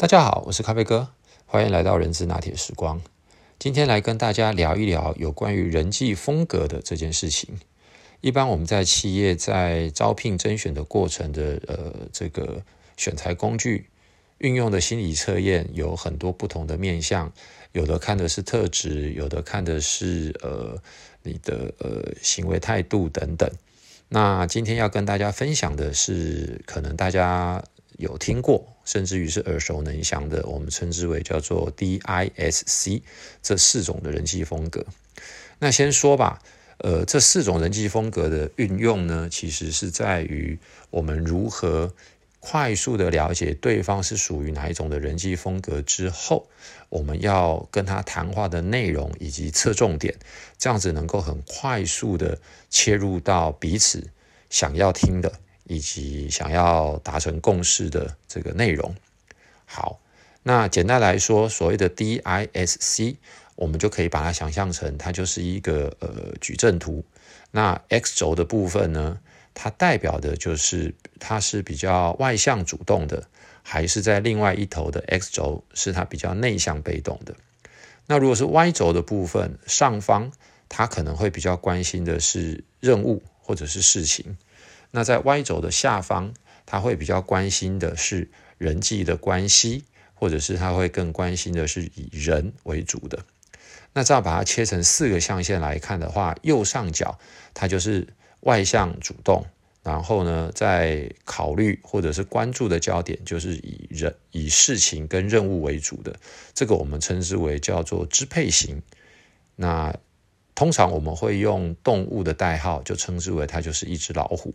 大家好，我是咖啡哥，欢迎来到人资拿铁时光。今天来跟大家聊一聊有关于人际风格的这件事情。一般我们在企业在招聘甄选的过程的呃这个选材工具运用的心理测验有很多不同的面向，有的看的是特质，有的看的是呃你的呃行为态度等等。那今天要跟大家分享的是，可能大家。有听过，甚至于是耳熟能详的，我们称之为叫做 DISC 这四种的人际风格。那先说吧，呃，这四种人际风格的运用呢，其实是在于我们如何快速的了解对方是属于哪一种的人际风格之后，我们要跟他谈话的内容以及侧重点，这样子能够很快速的切入到彼此想要听的。以及想要达成共识的这个内容。好，那简单来说，所谓的 DISC，我们就可以把它想象成，它就是一个呃矩阵图。那 X 轴的部分呢，它代表的就是它是比较外向主动的，还是在另外一头的 X 轴是它比较内向被动的。那如果是 Y 轴的部分，上方它可能会比较关心的是任务或者是事情。那在 Y 轴的下方，他会比较关心的是人际的关系，或者是他会更关心的是以人为主的。那这样把它切成四个象限来看的话，右上角它就是外向主动，然后呢，在考虑或者是关注的焦点就是以人以事情跟任务为主的，这个我们称之为叫做支配型。那通常我们会用动物的代号，就称之为它就是一只老虎。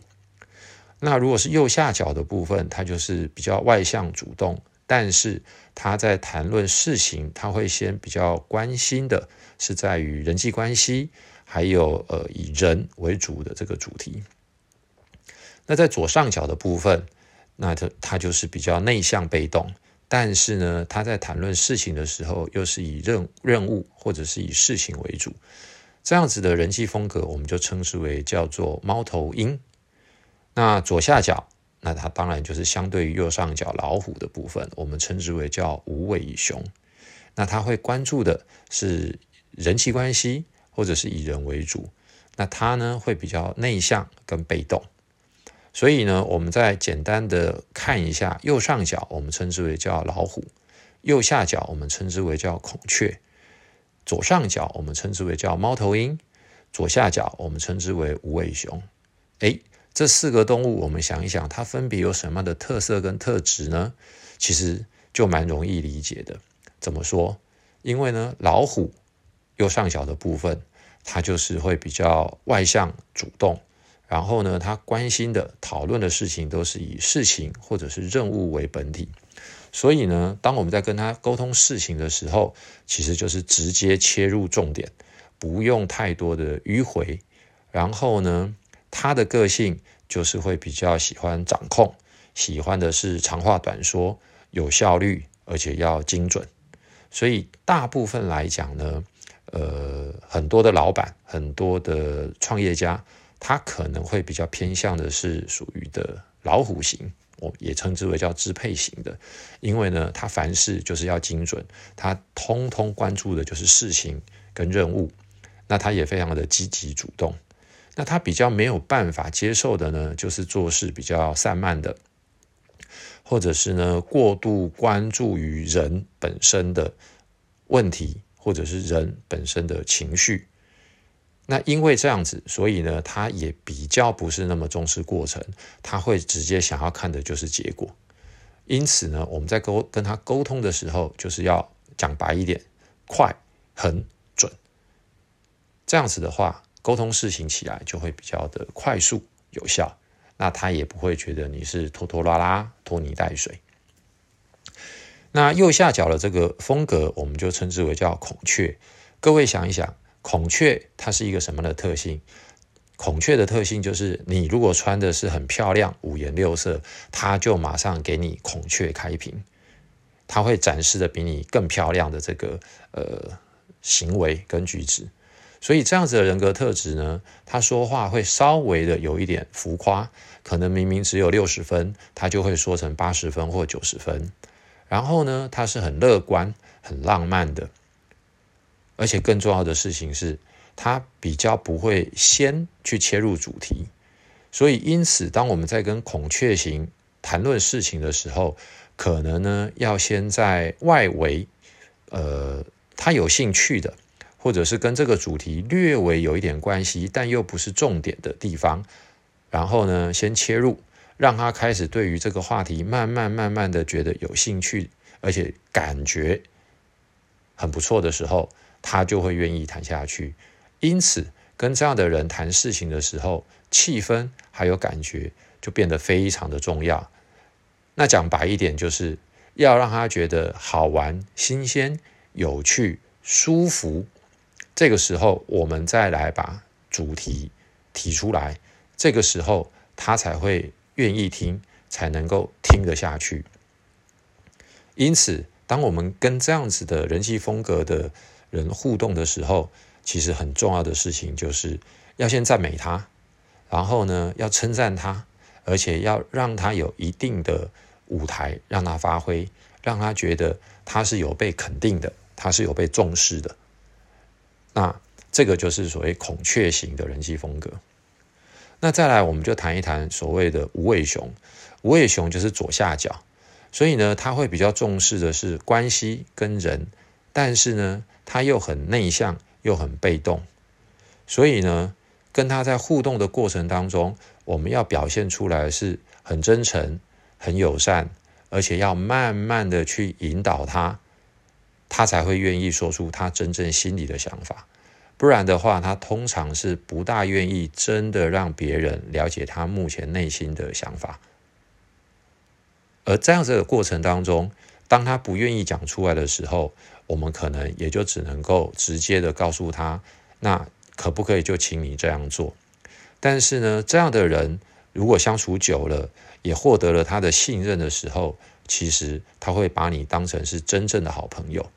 那如果是右下角的部分，它就是比较外向主动，但是他在谈论事情，他会先比较关心的是在于人际关系，还有呃以人为主的这个主题。那在左上角的部分，那他他就是比较内向被动，但是呢，他在谈论事情的时候，又是以任任务或者是以事情为主，这样子的人际风格，我们就称之为叫做猫头鹰。那左下角，那它当然就是相对于右上角老虎的部分，我们称之为叫无尾熊。那他会关注的是人际关系，或者是以人为主。那他呢会比较内向跟被动。所以呢，我们再简单的看一下右上角，我们称之为叫老虎；右下角我们称之为叫孔雀；左上角我们称之为叫猫头鹰；左下角我们称之为无尾熊。哎。这四个动物，我们想一想，它分别有什么样的特色跟特质呢？其实就蛮容易理解的。怎么说？因为呢，老虎右上角的部分，它就是会比较外向、主动，然后呢，它关心的、讨论的事情都是以事情或者是任务为本体。所以呢，当我们在跟他沟通事情的时候，其实就是直接切入重点，不用太多的迂回。然后呢？他的个性就是会比较喜欢掌控，喜欢的是长话短说，有效率，而且要精准。所以大部分来讲呢，呃，很多的老板，很多的创业家，他可能会比较偏向的是属于的老虎型，我也称之为叫支配型的，因为呢，他凡事就是要精准，他通通关注的就是事情跟任务，那他也非常的积极主动。那他比较没有办法接受的呢，就是做事比较散漫的，或者是呢过度关注于人本身的问题，或者是人本身的情绪。那因为这样子，所以呢，他也比较不是那么重视过程，他会直接想要看的就是结果。因此呢，我们在沟跟他沟通的时候，就是要讲白一点，快、很准。这样子的话。沟通事情起来就会比较的快速有效，那他也不会觉得你是拖拖拉拉、拖泥带水。那右下角的这个风格，我们就称之为叫孔雀。各位想一想，孔雀它是一个什么的特性？孔雀的特性就是，你如果穿的是很漂亮、五颜六色，它就马上给你孔雀开屏，它会展示的比你更漂亮的这个呃行为跟举止。所以这样子的人格特质呢，他说话会稍微的有一点浮夸，可能明明只有六十分，他就会说成八十分或九十分。然后呢，他是很乐观、很浪漫的，而且更重要的事情是，他比较不会先去切入主题。所以，因此，当我们在跟孔雀型谈论事情的时候，可能呢要先在外围，呃，他有兴趣的，或者是跟这个主题略微有一点关系，但又不是重点的地方，然后呢，先切入。让他开始对于这个话题慢慢慢慢的觉得有兴趣，而且感觉很不错的时候，他就会愿意谈下去。因此，跟这样的人谈事情的时候，气氛还有感觉就变得非常的重要。那讲白一点，就是要让他觉得好玩、新鲜、有趣、舒服。这个时候，我们再来把主题提出来，这个时候他才会。愿意听才能够听得下去。因此，当我们跟这样子的人际风格的人互动的时候，其实很重要的事情就是要先赞美他，然后呢，要称赞他，而且要让他有一定的舞台让他发挥，让他觉得他是有被肯定的，他是有被重视的。那这个就是所谓孔雀型的人际风格。那再来，我们就谈一谈所谓的无尾熊。无尾熊就是左下角，所以呢，他会比较重视的是关系跟人，但是呢，他又很内向，又很被动。所以呢，跟他在互动的过程当中，我们要表现出来是很真诚、很友善，而且要慢慢的去引导他，他才会愿意说出他真正心里的想法。不然的话，他通常是不大愿意真的让别人了解他目前内心的想法。而这样子的过程当中，当他不愿意讲出来的时候，我们可能也就只能够直接的告诉他：那可不可以就请你这样做？但是呢，这样的人如果相处久了，也获得了他的信任的时候，其实他会把你当成是真正的好朋友。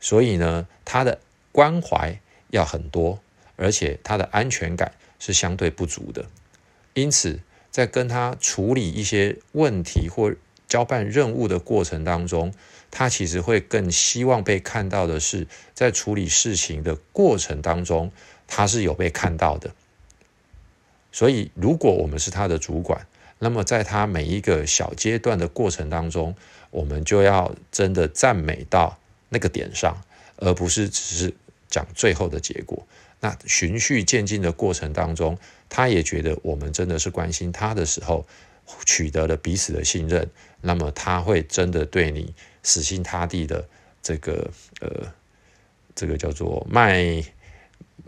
所以呢，他的关怀。要很多，而且他的安全感是相对不足的，因此在跟他处理一些问题或交办任务的过程当中，他其实会更希望被看到的是，在处理事情的过程当中，他是有被看到的。所以，如果我们是他的主管，那么在他每一个小阶段的过程当中，我们就要真的赞美到那个点上，而不是只是。讲最后的结果，那循序渐进的过程当中，他也觉得我们真的是关心他的时候，取得了彼此的信任，那么他会真的对你死心塌地的这个呃，这个叫做卖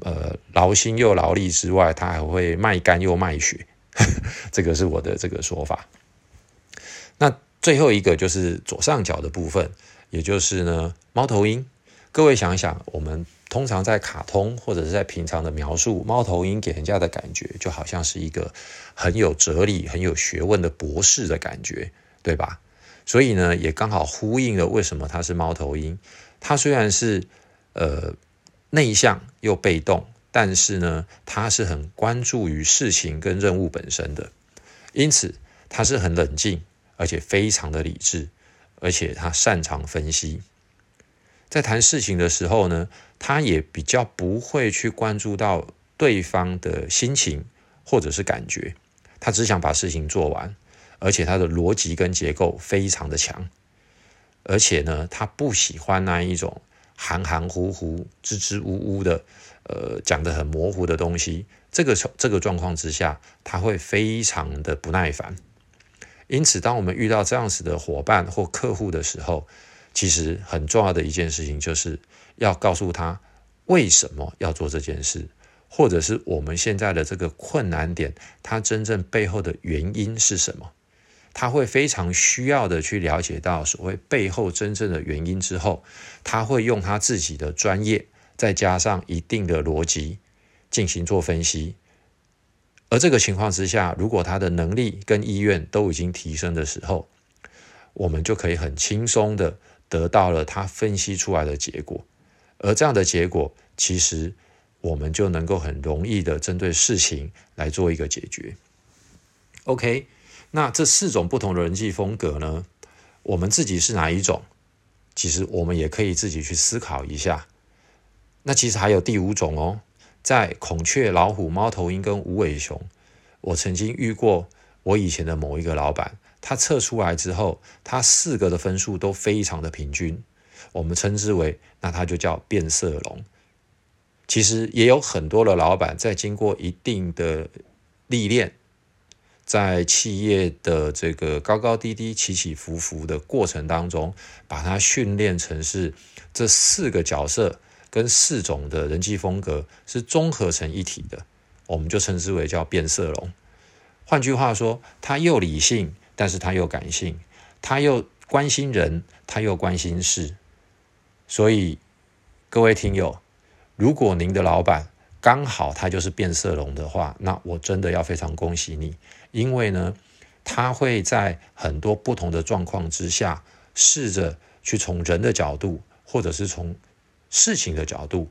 呃劳心又劳力之外，他还会卖肝又卖血，这个是我的这个说法。那最后一个就是左上角的部分，也就是呢猫头鹰，各位想想我们。通常在卡通或者是在平常的描述，猫头鹰给人家的感觉就好像是一个很有哲理、很有学问的博士的感觉，对吧？所以呢，也刚好呼应了为什么它是猫头鹰。它虽然是呃内向又被动，但是呢，他是很关注于事情跟任务本身的，因此他是很冷静，而且非常的理智，而且他擅长分析。在谈事情的时候呢，他也比较不会去关注到对方的心情或者是感觉，他只想把事情做完，而且他的逻辑跟结构非常的强，而且呢，他不喜欢那一种含含糊糊、支支吾吾的，呃，讲的很模糊的东西。这个这个状况之下，他会非常的不耐烦。因此，当我们遇到这样子的伙伴或客户的时候，其实很重要的一件事情，就是要告诉他为什么要做这件事，或者是我们现在的这个困难点，它真正背后的原因是什么？他会非常需要的去了解到所谓背后真正的原因之后，他会用他自己的专业，再加上一定的逻辑进行做分析。而这个情况之下，如果他的能力跟意愿都已经提升的时候，我们就可以很轻松的。得到了他分析出来的结果，而这样的结果，其实我们就能够很容易的针对事情来做一个解决。OK，那这四种不同的人际风格呢，我们自己是哪一种？其实我们也可以自己去思考一下。那其实还有第五种哦，在孔雀、老虎、猫头鹰跟无尾熊，我曾经遇过我以前的某一个老板，他测出来之后，他四个的分数都非常的平均，我们称之为那他就叫变色龙。其实也有很多的老板在经过一定的历练。在企业的这个高高低低、起起伏伏的过程当中，把它训练成是这四个角色跟四种的人际风格是综合成一体的，我们就称之为叫变色龙。换句话说，他又理性，但是他又感性，他又关心人，他又关心事。所以，各位听友，如果您的老板刚好他就是变色龙的话，那我真的要非常恭喜你。因为呢，他会在很多不同的状况之下，试着去从人的角度，或者是从事情的角度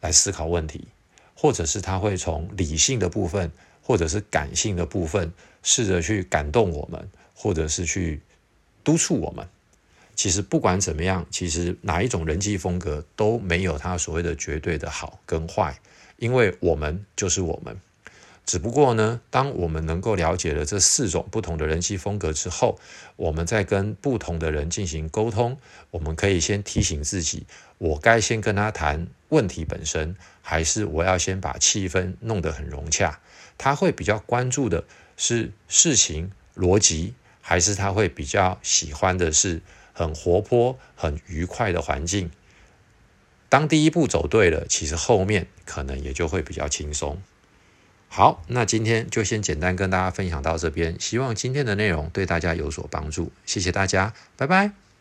来思考问题，或者是他会从理性的部分，或者是感性的部分，试着去感动我们，或者是去督促我们。其实不管怎么样，其实哪一种人际风格都没有他所谓的绝对的好跟坏，因为我们就是我们。只不过呢，当我们能够了解了这四种不同的人际风格之后，我们在跟不同的人进行沟通，我们可以先提醒自己：我该先跟他谈问题本身，还是我要先把气氛弄得很融洽？他会比较关注的是事情逻辑，还是他会比较喜欢的是很活泼、很愉快的环境？当第一步走对了，其实后面可能也就会比较轻松。好，那今天就先简单跟大家分享到这边，希望今天的内容对大家有所帮助，谢谢大家，拜拜。